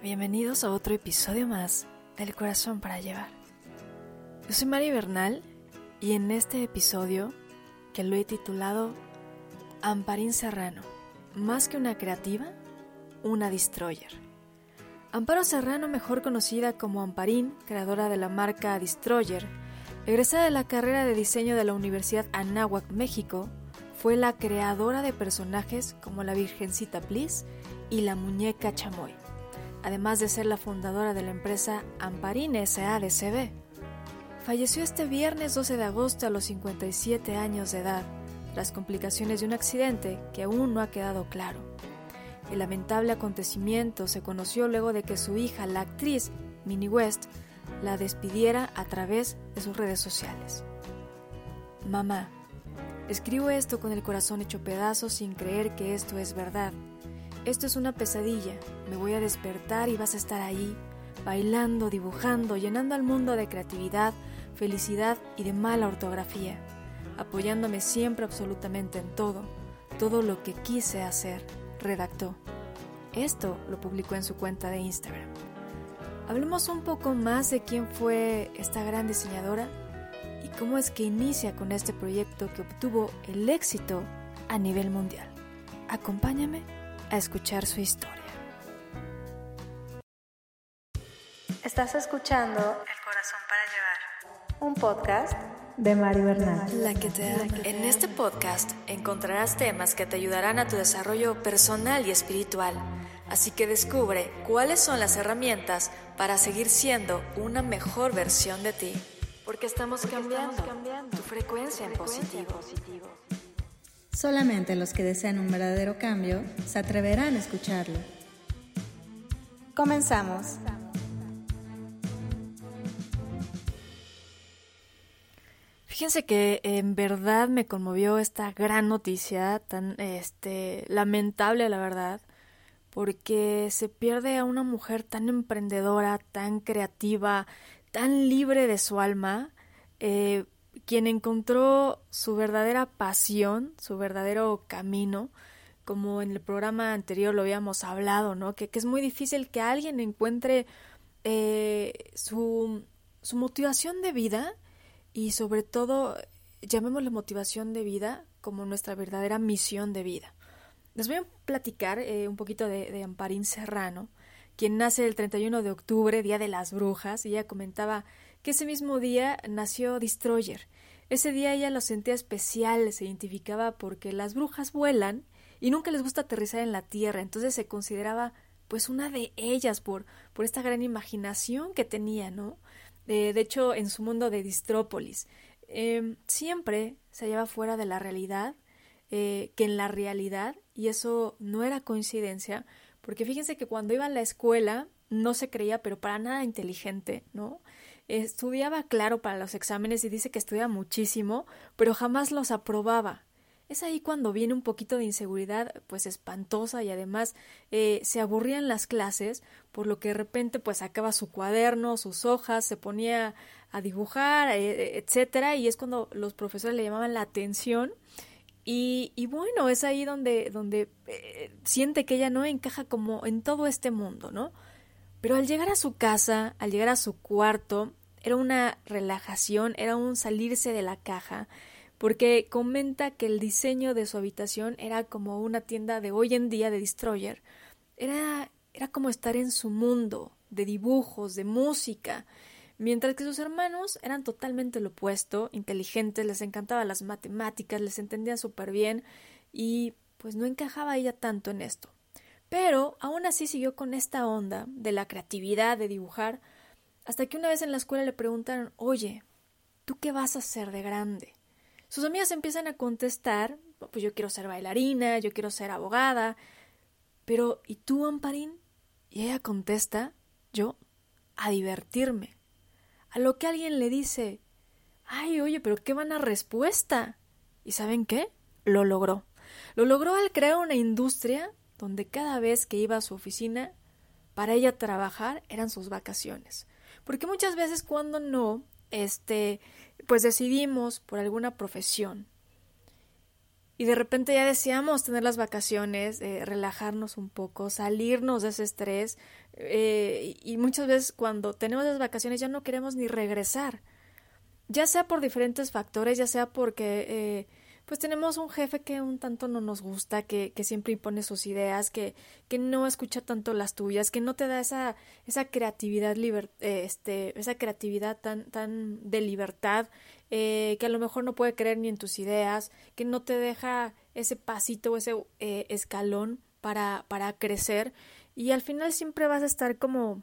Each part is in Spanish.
Bienvenidos a otro episodio más del Corazón para Llevar. Yo soy Mari Bernal y en este episodio, que lo he titulado Amparín Serrano, más que una creativa, una destroyer. Amparo Serrano, mejor conocida como Amparín, creadora de la marca Destroyer, egresada de la carrera de diseño de la Universidad Anáhuac, México, fue la creadora de personajes como la Virgencita Bliss y la muñeca Chamoy, además de ser la fundadora de la empresa Amparín SADCB. Falleció este viernes 12 de agosto a los 57 años de edad, tras complicaciones de un accidente que aún no ha quedado claro. El lamentable acontecimiento se conoció luego de que su hija, la actriz Minnie West, la despidiera a través de sus redes sociales. Mamá, escribo esto con el corazón hecho pedazos sin creer que esto es verdad. Esto es una pesadilla. Me voy a despertar y vas a estar ahí, bailando, dibujando, llenando al mundo de creatividad, felicidad y de mala ortografía, apoyándome siempre absolutamente en todo, todo lo que quise hacer, redactó. Esto lo publicó en su cuenta de Instagram. Hablemos un poco más de quién fue esta gran diseñadora y cómo es que inicia con este proyecto que obtuvo el éxito a nivel mundial. Acompáñame a escuchar su historia. Estás escuchando El corazón para llevar. un podcast de Mari Bernal. La que te. En este podcast encontrarás temas que te ayudarán a tu desarrollo personal y espiritual. Así que descubre cuáles son las herramientas para seguir siendo una mejor versión de ti. Porque estamos, cambiando, tu frecuencia en positivo. Solamente los que desean un verdadero cambio se atreverán a escucharlo. Comenzamos. Fíjense que en verdad me conmovió esta gran noticia, tan este lamentable la verdad, porque se pierde a una mujer tan emprendedora, tan creativa, tan libre de su alma, eh, quien encontró su verdadera pasión, su verdadero camino, como en el programa anterior lo habíamos hablado, ¿no? Que, es muy difícil que alguien encuentre eh, su, su motivación de vida y sobre todo llamémosle motivación de vida como nuestra verdadera misión de vida. Les voy a platicar eh, un poquito de, de, Amparín Serrano, quien nace el 31 de octubre, Día de las Brujas, y ella comentaba que ese mismo día nació Destroyer. Ese día ella lo sentía especial, se identificaba porque las brujas vuelan y nunca les gusta aterrizar en la tierra, entonces se consideraba pues una de ellas por, por esta gran imaginación que tenía, ¿no? de hecho, en su mundo de Distrópolis, eh, siempre se hallaba fuera de la realidad, eh, que en la realidad, y eso no era coincidencia, porque fíjense que cuando iba a la escuela no se creía, pero para nada inteligente, ¿no? Estudiaba, claro, para los exámenes y dice que estudia muchísimo, pero jamás los aprobaba. Es ahí cuando viene un poquito de inseguridad, pues espantosa y además eh, se aburrían las clases, por lo que de repente pues sacaba su cuaderno, sus hojas, se ponía a dibujar, eh, etcétera, y es cuando los profesores le llamaban la atención y, y bueno, es ahí donde, donde eh, siente que ella no encaja como en todo este mundo, ¿no? Pero al llegar a su casa, al llegar a su cuarto, era una relajación, era un salirse de la caja, porque comenta que el diseño de su habitación era como una tienda de hoy en día de Destroyer. Era, era como estar en su mundo de dibujos, de música, mientras que sus hermanos eran totalmente lo opuesto, inteligentes, les encantaban las matemáticas, les entendían súper bien y pues no encajaba ella tanto en esto. Pero aún así siguió con esta onda de la creatividad, de dibujar, hasta que una vez en la escuela le preguntaron, oye, ¿tú qué vas a hacer de grande? Sus amigas empiezan a contestar, pues yo quiero ser bailarina, yo quiero ser abogada, pero ¿y tú, Amparín? Y ella contesta, yo, a divertirme. A lo que alguien le dice, ay, oye, pero qué buena respuesta. ¿Y saben qué? Lo logró. Lo logró al crear una industria donde cada vez que iba a su oficina, para ella trabajar eran sus vacaciones. Porque muchas veces cuando no, este, pues decidimos por alguna profesión y de repente ya deseamos tener las vacaciones, eh, relajarnos un poco, salirnos de ese estrés. Eh, y muchas veces cuando tenemos las vacaciones ya no queremos ni regresar. Ya sea por diferentes factores, ya sea porque eh, pues tenemos un jefe que un tanto no nos gusta, que, que siempre impone sus ideas, que, que no escucha tanto las tuyas, que no te da esa, esa creatividad este, esa creatividad tan, tan de libertad, eh, que a lo mejor no puede creer ni en tus ideas, que no te deja ese pasito o ese eh, escalón para, para crecer, y al final siempre vas a estar como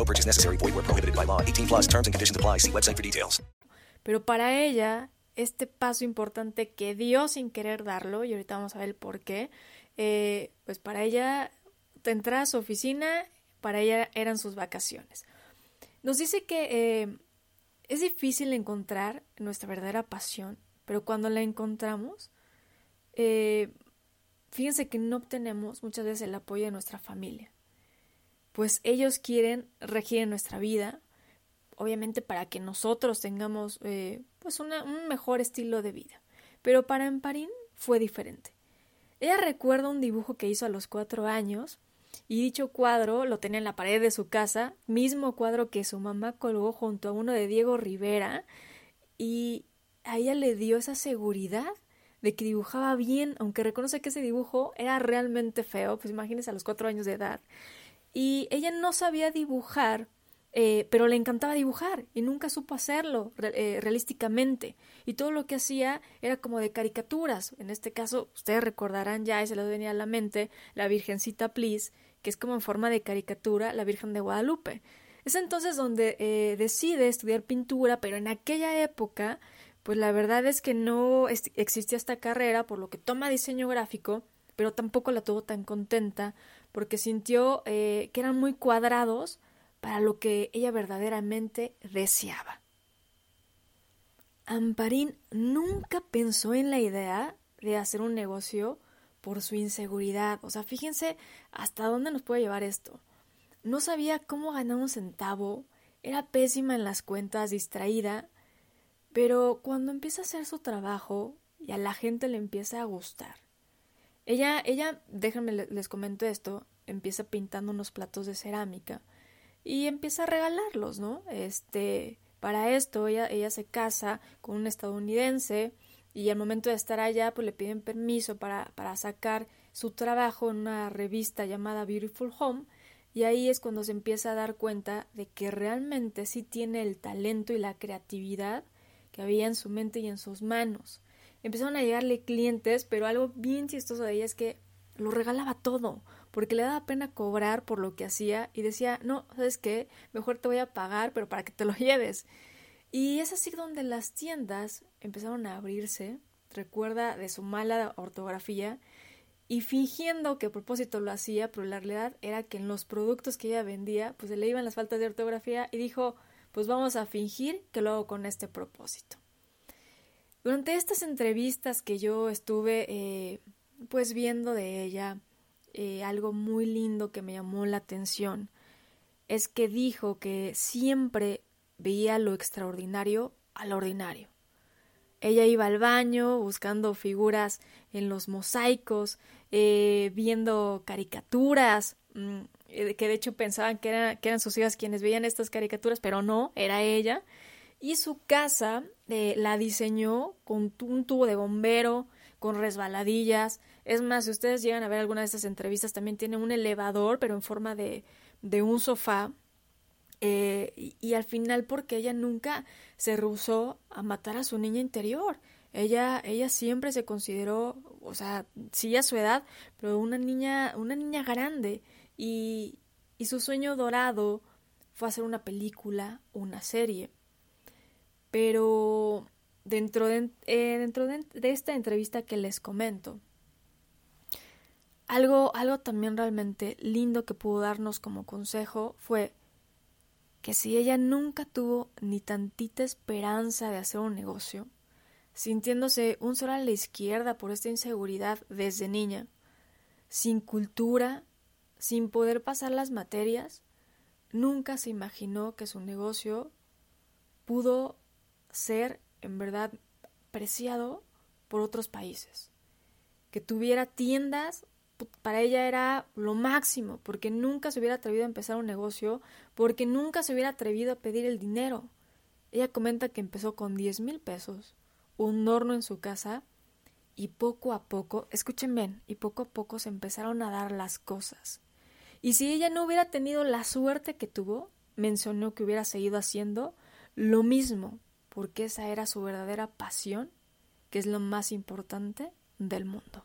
No necessary. Void prohibited by law. 18 plus terms and conditions apply. See website for details. Pero para ella, este paso importante que dio sin querer darlo, y ahorita vamos a ver el por qué, eh, pues para ella, entrar a su oficina, para ella eran sus vacaciones. Nos dice que eh, es difícil encontrar nuestra verdadera pasión, pero cuando la encontramos, eh, fíjense que no obtenemos muchas veces el apoyo de nuestra familia pues ellos quieren regir en nuestra vida, obviamente para que nosotros tengamos eh, pues un mejor estilo de vida. Pero para Emparín fue diferente. Ella recuerda un dibujo que hizo a los cuatro años y dicho cuadro lo tenía en la pared de su casa, mismo cuadro que su mamá colgó junto a uno de Diego Rivera y a ella le dio esa seguridad de que dibujaba bien, aunque reconoce que ese dibujo era realmente feo, pues imagínense a los cuatro años de edad y ella no sabía dibujar, eh, pero le encantaba dibujar y nunca supo hacerlo eh, realísticamente. Y todo lo que hacía era como de caricaturas. En este caso, ustedes recordarán ya, y se les venía a la mente, la Virgencita Please, que es como en forma de caricatura, la Virgen de Guadalupe. Es entonces donde eh, decide estudiar pintura, pero en aquella época, pues la verdad es que no existía esta carrera, por lo que toma diseño gráfico, pero tampoco la tuvo tan contenta porque sintió eh, que eran muy cuadrados para lo que ella verdaderamente deseaba. Amparín nunca pensó en la idea de hacer un negocio por su inseguridad. O sea, fíjense hasta dónde nos puede llevar esto. No sabía cómo ganar un centavo, era pésima en las cuentas, distraída, pero cuando empieza a hacer su trabajo y a la gente le empieza a gustar, ella, ella, déjenme les comento esto, empieza pintando unos platos de cerámica y empieza a regalarlos, ¿no? Este, para esto ella, ella se casa con un estadounidense y al momento de estar allá pues le piden permiso para, para sacar su trabajo en una revista llamada Beautiful Home y ahí es cuando se empieza a dar cuenta de que realmente sí tiene el talento y la creatividad que había en su mente y en sus manos empezaron a llegarle clientes, pero algo bien chistoso de ella es que lo regalaba todo, porque le daba pena cobrar por lo que hacía y decía, no, ¿sabes qué? Mejor te voy a pagar, pero para que te lo lleves. Y es así donde las tiendas empezaron a abrirse, recuerda de su mala ortografía, y fingiendo que a propósito lo hacía, pero la realidad era que en los productos que ella vendía, pues se le iban las faltas de ortografía y dijo, pues vamos a fingir que lo hago con este propósito. Durante estas entrevistas que yo estuve eh, pues viendo de ella, eh, algo muy lindo que me llamó la atención es que dijo que siempre veía lo extraordinario al ordinario. Ella iba al baño buscando figuras en los mosaicos, eh, viendo caricaturas, mm, que de hecho pensaban que eran sus hijas quienes veían estas caricaturas, pero no, era ella y su casa eh, la diseñó con un tubo de bombero, con resbaladillas. Es más, si ustedes llegan a ver alguna de estas entrevistas, también tiene un elevador, pero en forma de, de un sofá. Eh, y, y, al final porque ella nunca se rehusó a matar a su niña interior. Ella, ella siempre se consideró, o sea, sí a su edad, pero una niña, una niña grande. Y, y su sueño dorado fue hacer una película, una serie. Pero dentro de, eh, dentro de, esta entrevista que les comento, algo, algo también realmente lindo que pudo darnos como consejo fue que si ella nunca tuvo ni tantita esperanza de hacer un negocio, sintiéndose un sol a la izquierda por esta inseguridad desde niña, sin cultura, sin poder pasar las materias, nunca se imaginó que su negocio pudo ser en verdad preciado por otros países. Que tuviera tiendas, para ella era lo máximo, porque nunca se hubiera atrevido a empezar un negocio, porque nunca se hubiera atrevido a pedir el dinero. Ella comenta que empezó con 10 mil pesos, un horno en su casa, y poco a poco, escuchen bien, y poco a poco se empezaron a dar las cosas. Y si ella no hubiera tenido la suerte que tuvo, mencionó que hubiera seguido haciendo lo mismo, porque esa era su verdadera pasión, que es lo más importante del mundo.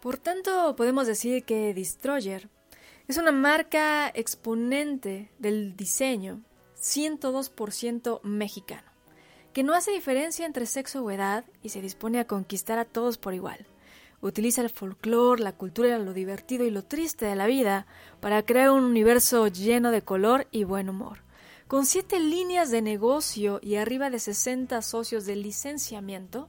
Por tanto, podemos decir que Destroyer es una marca exponente del diseño 102% mexicano, que no hace diferencia entre sexo o edad y se dispone a conquistar a todos por igual. Utiliza el folclore, la cultura, lo divertido y lo triste de la vida para crear un universo lleno de color y buen humor. Con siete líneas de negocio y arriba de 60 socios de licenciamiento,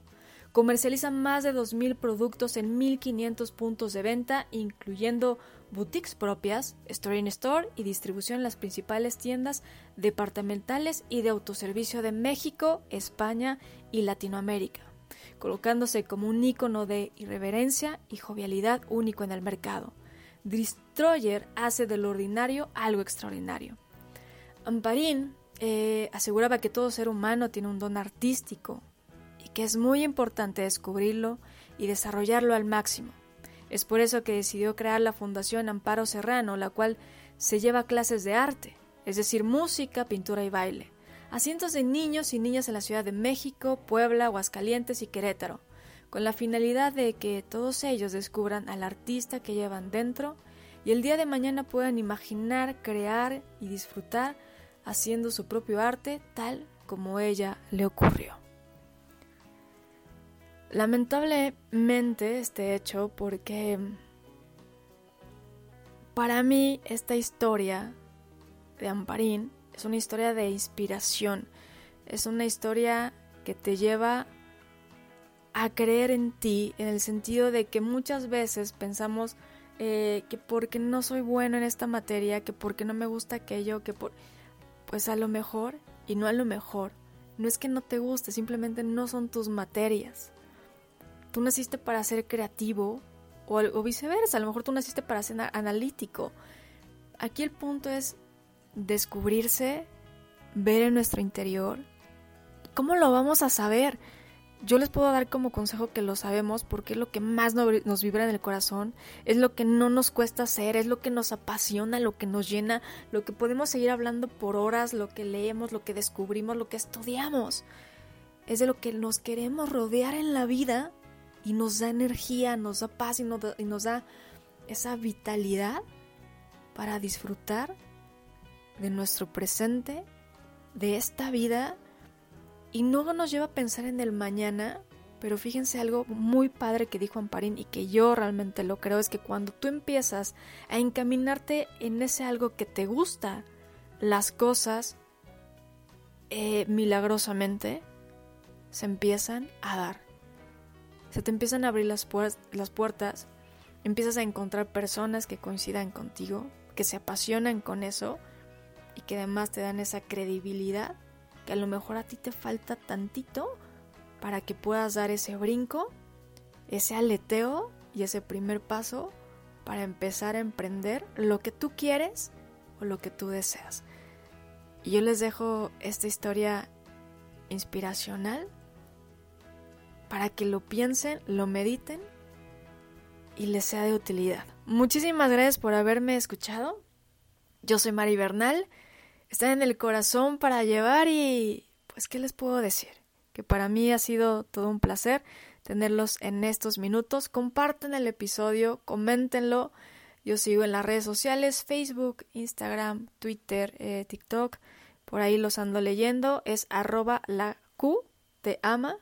comercializa más de 2.000 productos en 1.500 puntos de venta, incluyendo boutiques propias, store in store y distribución en las principales tiendas departamentales y de autoservicio de México, España y Latinoamérica, colocándose como un ícono de irreverencia y jovialidad único en el mercado. Destroyer hace del ordinario algo extraordinario. Amparín eh, aseguraba que todo ser humano tiene un don artístico que es muy importante descubrirlo y desarrollarlo al máximo. Es por eso que decidió crear la Fundación Amparo Serrano, la cual se lleva clases de arte, es decir, música, pintura y baile, a cientos de niños y niñas en la Ciudad de México, Puebla, Aguascalientes y Querétaro, con la finalidad de que todos ellos descubran al artista que llevan dentro y el día de mañana puedan imaginar, crear y disfrutar haciendo su propio arte tal como ella le ocurrió. Lamentablemente este hecho porque para mí esta historia de Amparín es una historia de inspiración, es una historia que te lleva a creer en ti en el sentido de que muchas veces pensamos eh, que porque no soy bueno en esta materia, que porque no me gusta aquello, que por... pues a lo mejor y no a lo mejor, no es que no te guste, simplemente no son tus materias. Tú naciste para ser creativo o, o viceversa, a lo mejor tú naciste para ser analítico. Aquí el punto es descubrirse, ver en nuestro interior. ¿Cómo lo vamos a saber? Yo les puedo dar como consejo que lo sabemos porque es lo que más nos vibra en el corazón, es lo que no nos cuesta hacer, es lo que nos apasiona, lo que nos llena, lo que podemos seguir hablando por horas, lo que leemos, lo que descubrimos, lo que estudiamos. Es de lo que nos queremos rodear en la vida y nos da energía, nos da paz y nos da, y nos da esa vitalidad para disfrutar de nuestro presente, de esta vida y no nos lleva a pensar en el mañana, pero fíjense algo muy padre que dijo Amparín y que yo realmente lo creo, es que cuando tú empiezas a encaminarte en ese algo que te gusta, las cosas eh, milagrosamente se empiezan a dar. Se te empiezan a abrir las, las puertas, empiezas a encontrar personas que coincidan contigo, que se apasionan con eso y que además te dan esa credibilidad que a lo mejor a ti te falta tantito para que puedas dar ese brinco, ese aleteo y ese primer paso para empezar a emprender lo que tú quieres o lo que tú deseas. Y yo les dejo esta historia inspiracional para que lo piensen, lo mediten y les sea de utilidad. Muchísimas gracias por haberme escuchado. Yo soy Mari Bernal. Están en el corazón para llevar y pues qué les puedo decir? Que para mí ha sido todo un placer tenerlos en estos minutos. Comparten el episodio, coméntenlo. Yo sigo en las redes sociales, Facebook, Instagram, Twitter, eh, TikTok. Por ahí los ando leyendo. Es arroba la Q, te ama.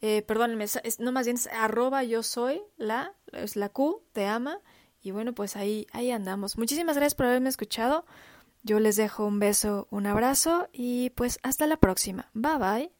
Eh, perdónenme, no más bien es arroba yo soy la, es la Q, te ama. Y bueno, pues ahí, ahí andamos. Muchísimas gracias por haberme escuchado. Yo les dejo un beso, un abrazo y pues hasta la próxima. Bye bye.